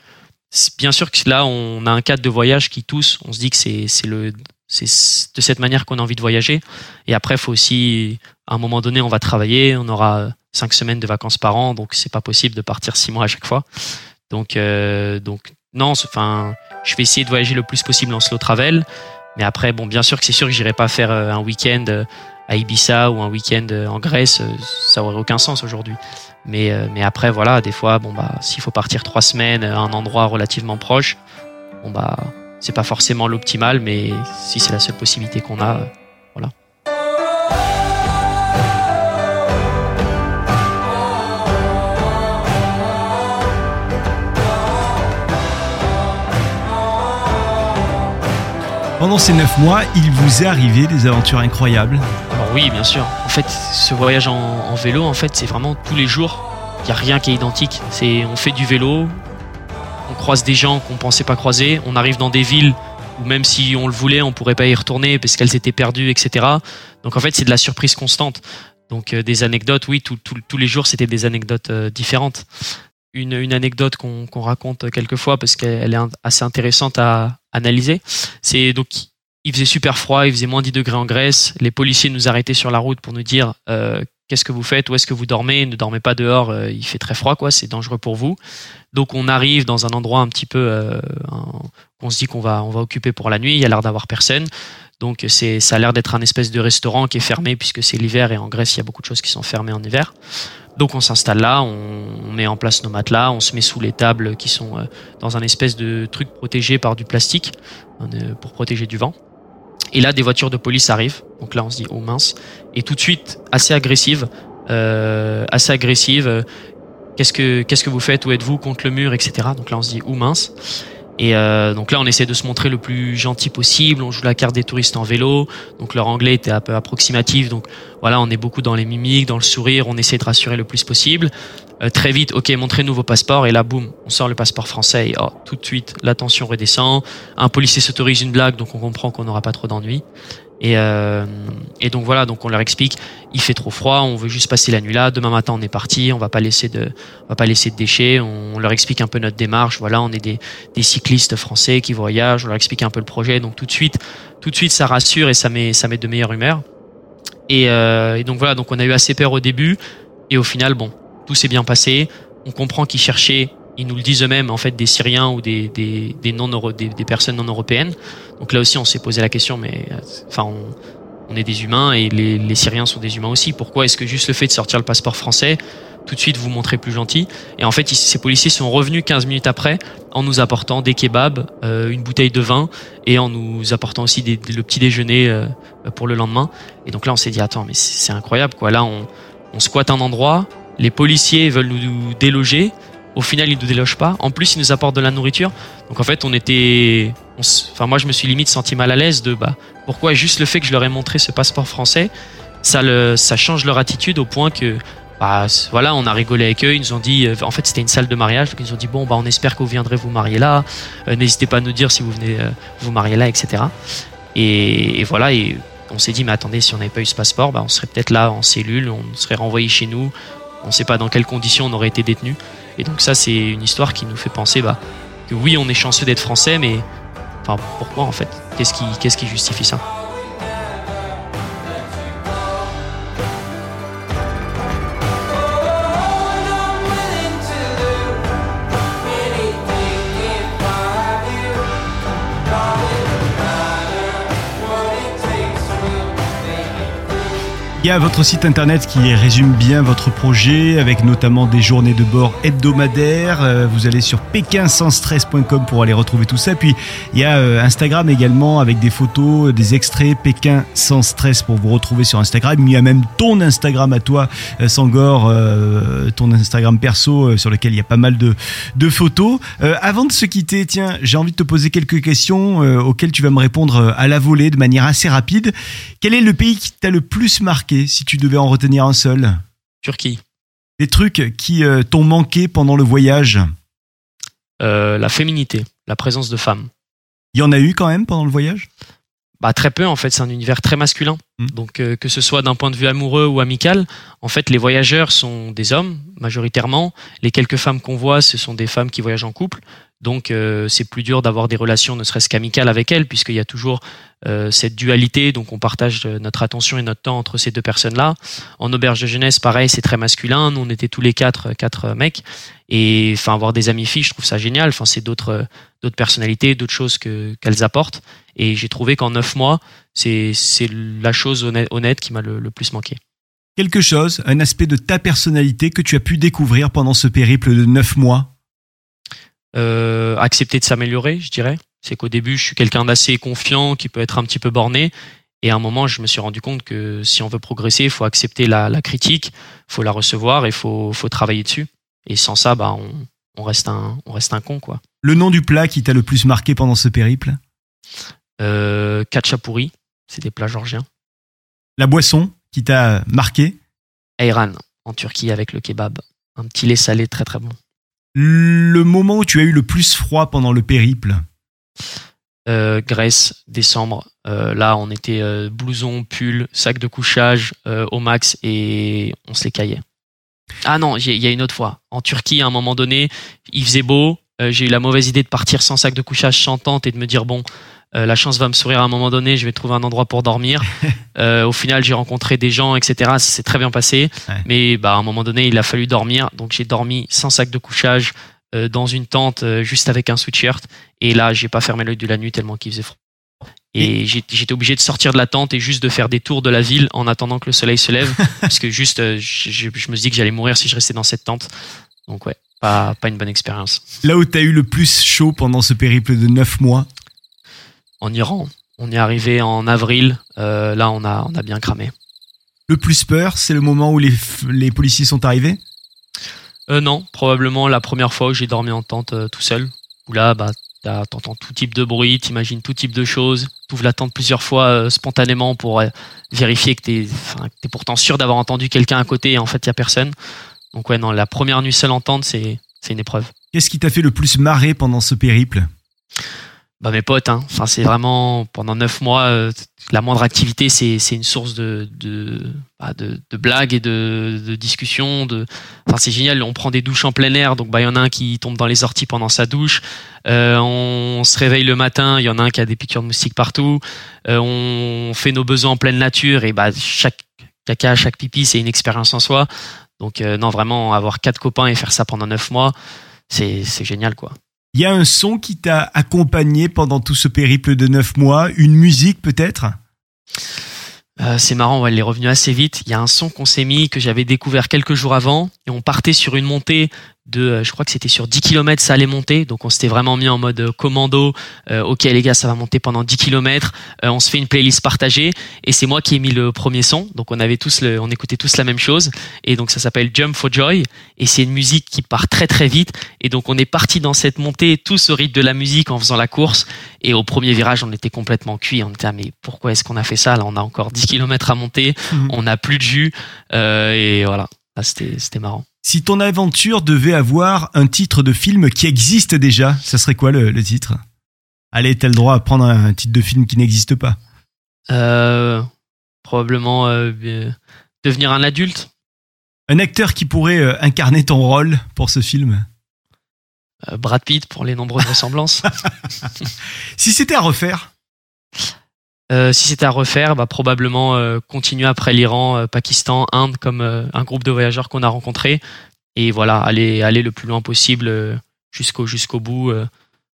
bien sûr que là, on a un cadre de voyage qui tous, on se dit que c'est le c'est de cette manière qu'on a envie de voyager. Et après, faut aussi, à un moment donné, on va travailler, on aura cinq semaines de vacances par an, donc c'est pas possible de partir six mois à chaque fois. Donc, euh, donc non, enfin, je vais essayer de voyager le plus possible en slow travel. Mais après, bon, bien sûr que c'est sûr que j'irai pas faire euh, un week-end euh, à Ibiza ou un week-end en Grèce, ça aurait aucun sens aujourd'hui. Mais, mais après, voilà, des fois, bon bah, s'il faut partir trois semaines à un endroit relativement proche, bon bah, c'est pas forcément l'optimal, mais si c'est la seule possibilité qu'on a, voilà. Pendant ces neuf mois, il vous est arrivé des aventures incroyables Alors oui, bien sûr. En fait, ce voyage en, vélo, en fait, c'est vraiment tous les jours. Il n'y a rien qui est identique. C'est, on fait du vélo, croise des gens qu'on pensait pas croiser, on arrive dans des villes où même si on le voulait, on pourrait pas y retourner parce qu'elles étaient perdues, etc. Donc en fait, c'est de la surprise constante. Donc euh, des anecdotes, oui, tous les jours, c'était des anecdotes euh, différentes. Une, une anecdote qu'on raconte quelquefois parce qu'elle est assez intéressante à analyser, c'est donc il faisait super froid, il faisait moins 10 degrés en Grèce. Les policiers nous arrêtaient sur la route pour nous dire euh, qu'est-ce que vous faites, où est-ce que vous dormez, ne dormez pas dehors, euh, il fait très froid, quoi, c'est dangereux pour vous. Donc on arrive dans un endroit un petit peu, euh, on se dit qu'on va, on va occuper pour la nuit, il y a l'air d'avoir personne. Donc c'est, ça a l'air d'être un espèce de restaurant qui est fermé puisque c'est l'hiver et en Grèce il y a beaucoup de choses qui sont fermées en hiver. Donc on s'installe là, on, met en place nos matelas, on se met sous les tables qui sont euh, dans un espèce de truc protégé par du plastique pour protéger du vent. Et là, des voitures de police arrivent. Donc là, on se dit, oh mince. Et tout de suite, assez agressive, euh, assez agressive. Euh, qu'est-ce que qu'est-ce que vous faites? Où êtes-vous? Contre le mur, etc. Donc là, on se dit, oh mince. Et euh, donc là, on essaie de se montrer le plus gentil possible. On joue la carte des touristes en vélo. Donc leur anglais était un peu approximatif. Donc voilà, on est beaucoup dans les mimiques, dans le sourire. On essaie de rassurer le plus possible. Euh, très vite, ok, montrez-nous vos passeports. Et là, boum, on sort le passeport français. Et oh, tout de suite, la tension redescend. Un policier s'autorise une blague, donc on comprend qu'on n'aura pas trop d'ennuis. Et, euh, et donc voilà, donc on leur explique, il fait trop froid, on veut juste passer la nuit là. Demain matin, on est parti, on va pas laisser de, on va pas laisser de déchets. On, leur explique un peu notre démarche. Voilà, on est des, des cyclistes français qui voyagent. On leur explique un peu le projet. Donc tout de suite, tout de suite, ça rassure et ça met, ça met de meilleure humeur. Et, euh, et donc voilà, donc on a eu assez peur au début et au final, bon, tout s'est bien passé. On comprend qu'ils cherchaient, ils nous le disent eux-mêmes, en fait, des Syriens ou des, non des, des, personnes non européennes. Donc là aussi, on s'est posé la question, mais enfin, on, est des humains et les, Syriens sont des humains aussi. Pourquoi est-ce que juste le fait de sortir le passeport français, tout de suite vous montrez plus gentil? Et en fait, ces policiers sont revenus 15 minutes après en nous apportant des kebabs, euh, une bouteille de vin et en nous apportant aussi le petit déjeuner euh, pour le lendemain. Et donc là, on s'est dit attends, mais c'est incroyable quoi. Là, on squatte un endroit, les policiers veulent nous déloger. Au final, ils nous délogent pas. En plus, ils nous apportent de la nourriture. Donc en fait, on était, enfin moi, je me suis limite senti mal à l'aise de bah pourquoi juste le fait que je leur ai montré ce passeport français, ça le, ça change leur attitude au point que bah voilà, on a rigolé avec eux. Ils nous ont dit, euh, en fait, c'était une salle de mariage. Donc ils nous ont dit bon bah on espère que vous viendrez vous marier là. Euh, n'hésitez pas à nous dire si vous venez euh, vous marier là, etc. Et, et voilà. Et on s'est dit mais attendez, si on n'avait pas eu ce passeport, bah on serait peut-être là en cellule, on serait renvoyé chez nous on ne sait pas dans quelles conditions on aurait été détenu. Et donc ça, c'est une histoire qui nous fait penser bah, que oui, on est chanceux d'être français, mais pourquoi en fait? Qu'est-ce qui justifie ça? Il y a votre site internet qui résume bien votre projet avec notamment des journées de bord hebdomadaires. Euh, vous allez sur pékinsansstress.com pour aller retrouver tout ça. Puis il y a euh, Instagram également avec des photos, des extraits Pékin sans stress pour vous retrouver sur Instagram. Il y a même ton Instagram à toi, euh, Sangor, ton Instagram perso sur lequel il y a pas mal de, de photos. Avant de se quitter, tiens, j'ai envie de te poser quelques questions auxquelles tu vas me répondre à la volée de manière assez rapide. Quel est le pays qui t'a le plus marqué si tu devais en retenir un seul Turquie. Des trucs qui euh, t'ont manqué pendant le voyage Euh, la féminité, la présence de femmes. Il y en a eu quand même pendant le voyage? Bah, très peu en fait, c'est un univers très masculin. Mm. Donc euh, que ce soit d'un point de vue amoureux ou amical, en fait les voyageurs sont des hommes majoritairement. Les quelques femmes qu'on voit, ce sont des femmes qui voyagent en couple. Donc euh, c'est plus dur d'avoir des relations ne serait-ce qu'amicales avec elles puisqu'il y a toujours euh, cette dualité. Donc on partage euh, notre attention et notre temps entre ces deux personnes-là. En auberge de jeunesse, pareil, c'est très masculin. Nous on était tous les quatre, euh, quatre euh, mecs. Et enfin avoir des amis filles, je trouve ça génial. Enfin c'est d'autres d'autres personnalités, d'autres choses que qu'elles apportent. Et j'ai trouvé qu'en neuf mois, c'est la chose honnête, honnête qui m'a le plus manqué. Quelque chose, un aspect de ta personnalité que tu as pu découvrir pendant ce périple de neuf mois? Euh, accepter de s'améliorer, je dirais. C'est qu'au début, je suis quelqu'un d'assez confiant, qui peut être un petit peu borné. Et à un moment, je me suis rendu compte que si on veut progresser, il faut accepter la, la critique, il faut la recevoir et il faut, faut travailler dessus. Et sans ça, bah, on, on, reste un, on reste un con, quoi. Le nom du plat qui t'a le plus marqué pendant ce périple? Euh, Kachapuri, c'est des plats georgiens. La boisson qui t'a marqué? Ayran, en Turquie, avec le kebab. Un petit lait salé très très bon. Le moment où tu as eu le plus froid pendant le périple Euh, Grèce, décembre. Euh, là, on était euh, blouson, pull, sac de couchage au max et on se les caillait. Ah non, il y a une autre fois. En Turquie, à un moment donné, il faisait beau. J'ai eu la mauvaise idée de partir sans sac de couchage, sans tente et de me dire bon, euh, la chance va me sourire à un moment donné. Je vais trouver un endroit pour dormir. <laughs> Euh, au final, j'ai rencontré des gens, etc. Ça s'est très bien passé. Ouais. Mais bah, à un moment donné, il a fallu dormir. Donc j'ai dormi sans sac de couchage euh, dans une tente juste avec un sweatshirt. Et là, j'ai pas fermé l'œil de la nuit tellement qu'il faisait froid. Et j'étais obligé de sortir de la tente et juste de faire des tours de la ville en attendant que le soleil se lève. <laughs> parce que juste, je, me suis dit que j'allais mourir si je restais dans cette tente. Donc ouais, pas, pas une bonne expérience. Là où t'as eu le plus chaud pendant ce périple de neuf mois En Iran, on est arrivé en avril. Euh, là, on a, on a bien cramé. Le plus peur, c'est le moment où les, les policiers sont arrivés? Euh, non, probablement la première fois où j'ai dormi en tente euh, tout seul. Où là, bah, t'entends tout type de bruit, t'imagines tout type de choses. T'ouvres la tente plusieurs fois euh, spontanément pour vérifier que t'es, que pourtant sûr d'avoir entendu quelqu'un à côté et en fait y a personne. Donc ouais, non, la première nuit seule en tente, c'est, c'est une épreuve. Qu'est-ce qui t'a fait le plus marrer pendant ce périple? Bah mes potes, hein. Enfin c'est vraiment pendant neuf mois, euh, la moindre activité c'est une source de de bah, de, de blagues et de, de discussions. De, enfin c'est génial. On prend des douches en plein air, donc bah il y en a un qui tombe dans les orties pendant sa douche. Euh, on se réveille le matin, il y en a un qui a des piqûres de moustiques partout. Euh, on fait nos besoins en pleine nature et bah chaque caca, chaque pipi c'est une expérience en soi. Donc non vraiment avoir quatre copains et faire ça pendant neuf mois, c'est c'est génial quoi. Il y a un son qui t'a accompagné pendant tout ce périple de neuf mois Une musique peut-être? Euh, c'est marrant, elle est revenue assez vite. Il y a un son qu'on s'est mis que j'avais découvert quelques jours avant et on partait sur une montée de, euh, je crois que c'était sur 10 km, ça allait monter. Donc on s'était vraiment mis en mode euh, commando. Euh, ok les gars, ça va monter pendant 10 km. on se fait une playlist partagée et c'est moi qui ai mis le premier son. Donc on avait tous le, on écoutait tous la même chose et donc ça s'appelle Jump for Joy et c'est une musique qui part très très vite et donc on est parti dans cette montée tous au rythme de la musique en faisant la course et au premier virage on était complètement cuit. On était ah, mais pourquoi est-ce qu'on a fait ça? Là On a encore 10 km à monter, Mhm. on n'a plus de jus euh, et voilà. Ah, c'était marrant. Si ton aventure devait avoir un titre de film qui existe déjà, ça serait quoi le, le titre? Allez, t'as le droit à prendre un titre de film qui n'existe pas. Euh, probablement euh, euh, devenir un adulte. Un acteur qui pourrait euh, incarner ton rôle pour ce film Brad Pitt pour les nombreuses ressemblances. <laughs> Si c'était à refaire, Euh, si c'était à refaire, bah, probablement euh, continuer après l'Iran, euh, Pakistan, Inde comme un groupe de voyageurs qu'on a rencontré et voilà aller aller le plus loin possible jusqu'au bout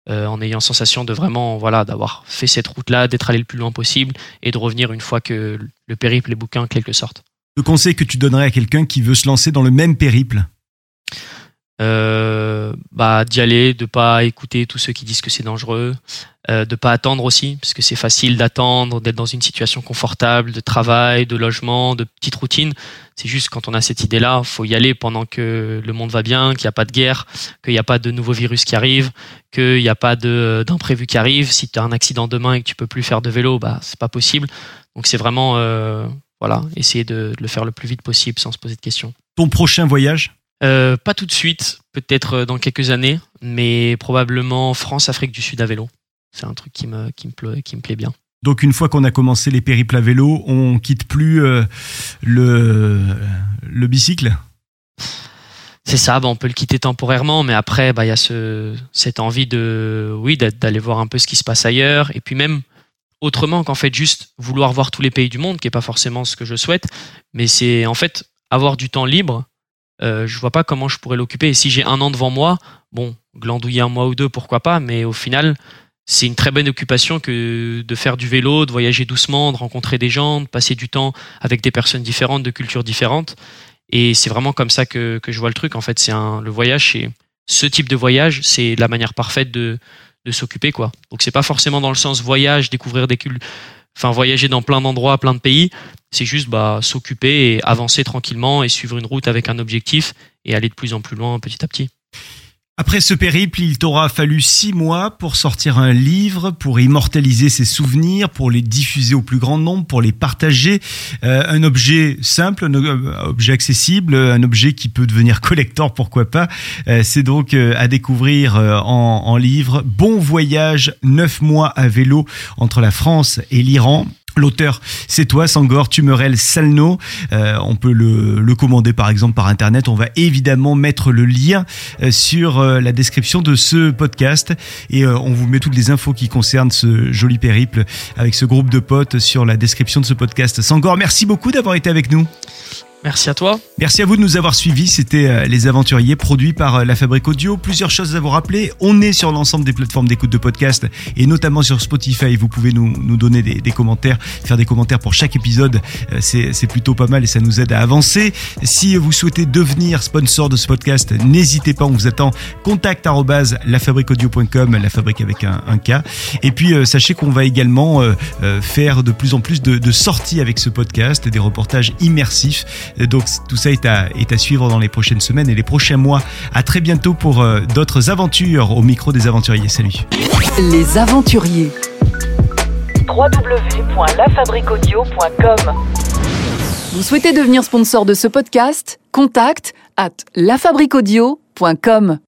en ayant sensation de vraiment voilà d'avoir fait cette route là, d'être allé le plus loin possible et de revenir une fois que le périple est bouqué en quelque sorte. le conseil que tu donnerais à quelqu'un qui veut se lancer dans le même périple? Euh, bah d'y aller, de pas écouter tous ceux qui disent que c'est dangereux, euh, de pas attendre aussi, parce que c'est facile d'attendre, d'être dans une situation confortable, de travail, de logement, de petite routine. C'est juste quand on a cette idée-là, faut y aller pendant que le monde va bien, qu'il n'y a pas de guerre, qu'il n'y a pas de nouveaux virus qui arrivent, qu'il n'y a pas d'imprévu qui arrive. Si tu as un accident demain et que tu peux plus faire de vélo, bah c'est pas possible. Donc c'est vraiment euh, voilà, essayer de le faire le plus vite possible sans se poser de questions. Ton prochain voyage? Euh, pas tout de suite, peut-être euh, dans quelques années, mais probablement France, Afrique du Sud à vélo. C'est un truc qui me, qui me, plaît, qui me plaît bien. Donc une fois qu'on a commencé les périples à vélo, on quitte plus euh, le, le bicycle? C'est ça, bah, on peut le quitter temporairement, mais après, bah, il y a ce, cette envie de, oui, d'aller voir un peu ce qui se passe ailleurs, et puis même autrement qu'en fait juste vouloir voir tous les pays du monde, qui est pas forcément ce que je souhaite, mais c'est en fait avoir du temps libre. Euh, je vois pas comment je pourrais l'occuper. Et si j'ai un an devant moi, bon, glandouiller un mois ou deux, pourquoi pas, mais au final, c'est une très bonne occupation que de faire du vélo, de voyager doucement, de rencontrer des gens, de passer du temps avec des personnes différentes, de cultures différentes. Et c'est vraiment comme ça que, que je vois le truc. En fait, c'est le voyage, c'est ce type de voyage, c'est la manière parfaite de, de s'occuper, quoi. Donc c'est pas forcément dans le sens voyage, découvrir des cultures, enfin voyager dans plein d'endroits, plein de pays. C'est juste bah, s'occuper et avancer tranquillement et suivre une route avec un objectif et aller de plus en plus loin petit à petit. Après ce périple, il t'aura fallu six mois pour sortir un livre, pour immortaliser ses souvenirs, pour les diffuser au plus grand nombre, pour les partager. Euh, un objet simple, un objet accessible, un objet qui peut devenir <laughs> collector, pourquoi pas. Euh, C'est donc euh, à découvrir en, en livre. Bon voyage, neuf mois à vélo entre la France et l'Iran. L'auteur, c'est toi, Sangor Tumorel Salno. Euh, on peut le, commander par exemple par internet. On va évidemment mettre le lien euh, sur euh, la description de ce podcast et on vous met toutes les infos qui concernent ce joli périple avec ce groupe de potes sur la description de ce podcast. Sangor, merci beaucoup d'avoir été avec nous. Merci à toi. Merci à vous de nous avoir suivis. C'était euh, Les Aventuriers, produits par euh, La Fabrique Audio. Plusieurs choses à vous rappeler. On est sur l'ensemble des plateformes d'écoute de podcast et notamment sur Spotify. Vous pouvez nous, nous donner des, des commentaires, faire des commentaires pour chaque épisode. Euh, C'est plutôt pas mal et ça nous aide à avancer. Si vous souhaitez devenir sponsor de ce podcast, n'hésitez pas. On vous attend. Contact lafabriqueaudio.com, la fabrique avec un, un K. Et puis, sachez qu'on va également faire de plus en plus de, de sorties avec ce podcast, des reportages immersifs. Euh, Donc tout ça est à, est à suivre dans les prochaines semaines et les prochains mois. À très bientôt pour euh, d'autres aventures au micro des aventuriers. Salut. Les aventuriers. www.lafabriquaudio.com Vous souhaitez devenir sponsor de ce podcast? Contact à lafabriquaudio.com.